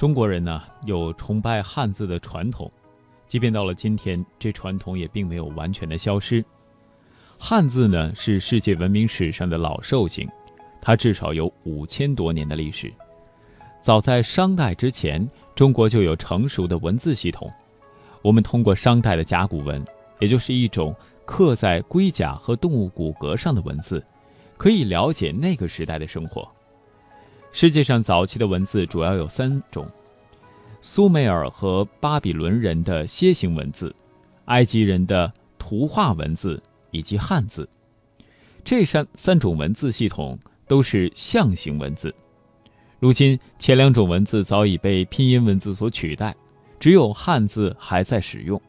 中国人呢有崇拜汉字的传统，即便到了今天，这传统也并没有完全的消失。汉字呢是世界文明史上的老寿星，它至少有五千多年的历史。早在商代之前，中国就有成熟的文字系统。我们通过商代的甲骨文，也就是一种刻在龟甲和动物骨骼上的文字，可以了解那个时代的生活。世界上早期的文字主要有三种：苏美尔和巴比伦人的楔形文字，埃及人的图画文字，以及汉字。这三三种文字系统都是象形文字。如今，前两种文字早已被拼音文字所取代，只有汉字还在使用。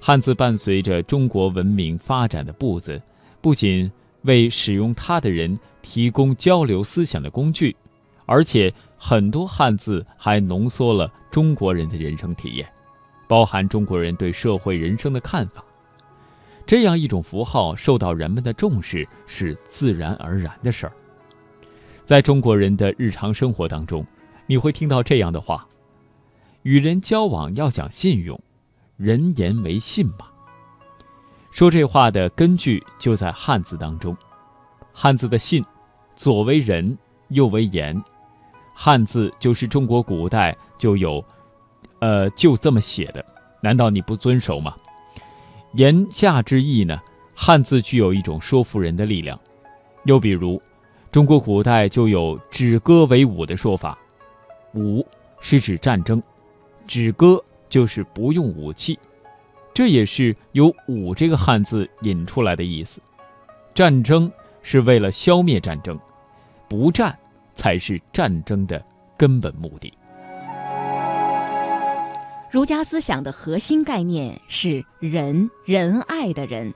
汉字伴随着中国文明发展的步子，不仅为使用它的人提供交流思想的工具。而且很多汉字还浓缩了中国人的人生体验，包含中国人对社会人生的看法。这样一种符号受到人们的重视是自然而然的事儿。在中国人的日常生活当中，你会听到这样的话：与人交往要讲信用，人言为信嘛。说这话的根据就在汉字当中，汉字的信，左为人，右为言。汉字就是中国古代就有，呃，就这么写的，难道你不遵守吗？言下之意呢？汉字具有一种说服人的力量。又比如，中国古代就有止戈为武的说法，武是指战争，止戈就是不用武器，这也是由武这个汉字引出来的意思。战争是为了消灭战争，不战。才是战争的根本目的。儒家思想的核心概念是仁，仁爱的仁，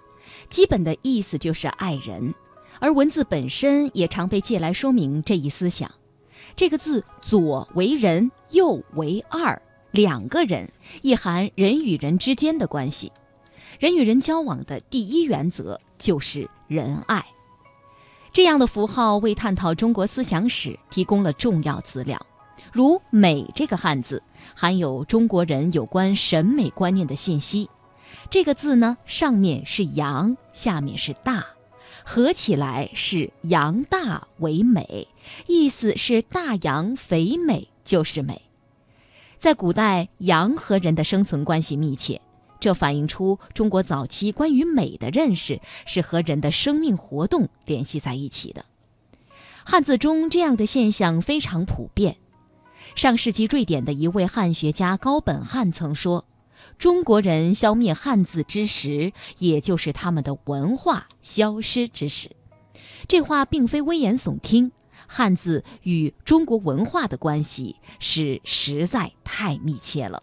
基本的意思就是爱人，而文字本身也常被借来说明这一思想。这个字左为人，右为二，两个人，意含人与人之间的关系。人与人交往的第一原则就是仁爱。这样的符号为探讨中国思想史提供了重要资料，如“美”这个汉字含有中国人有关审美观念的信息。这个字呢，上面是阳，下面是大，合起来是阳大为美，意思是大阳肥美就是美。在古代，阳和人的生存关系密切。这反映出中国早期关于美的认识是和人的生命活动联系在一起的。汉字中这样的现象非常普遍。上世纪瑞典的一位汉学家高本汉曾说：“中国人消灭汉字之时，也就是他们的文化消失之时。”这话并非危言耸听，汉字与中国文化的关系是实在太密切了。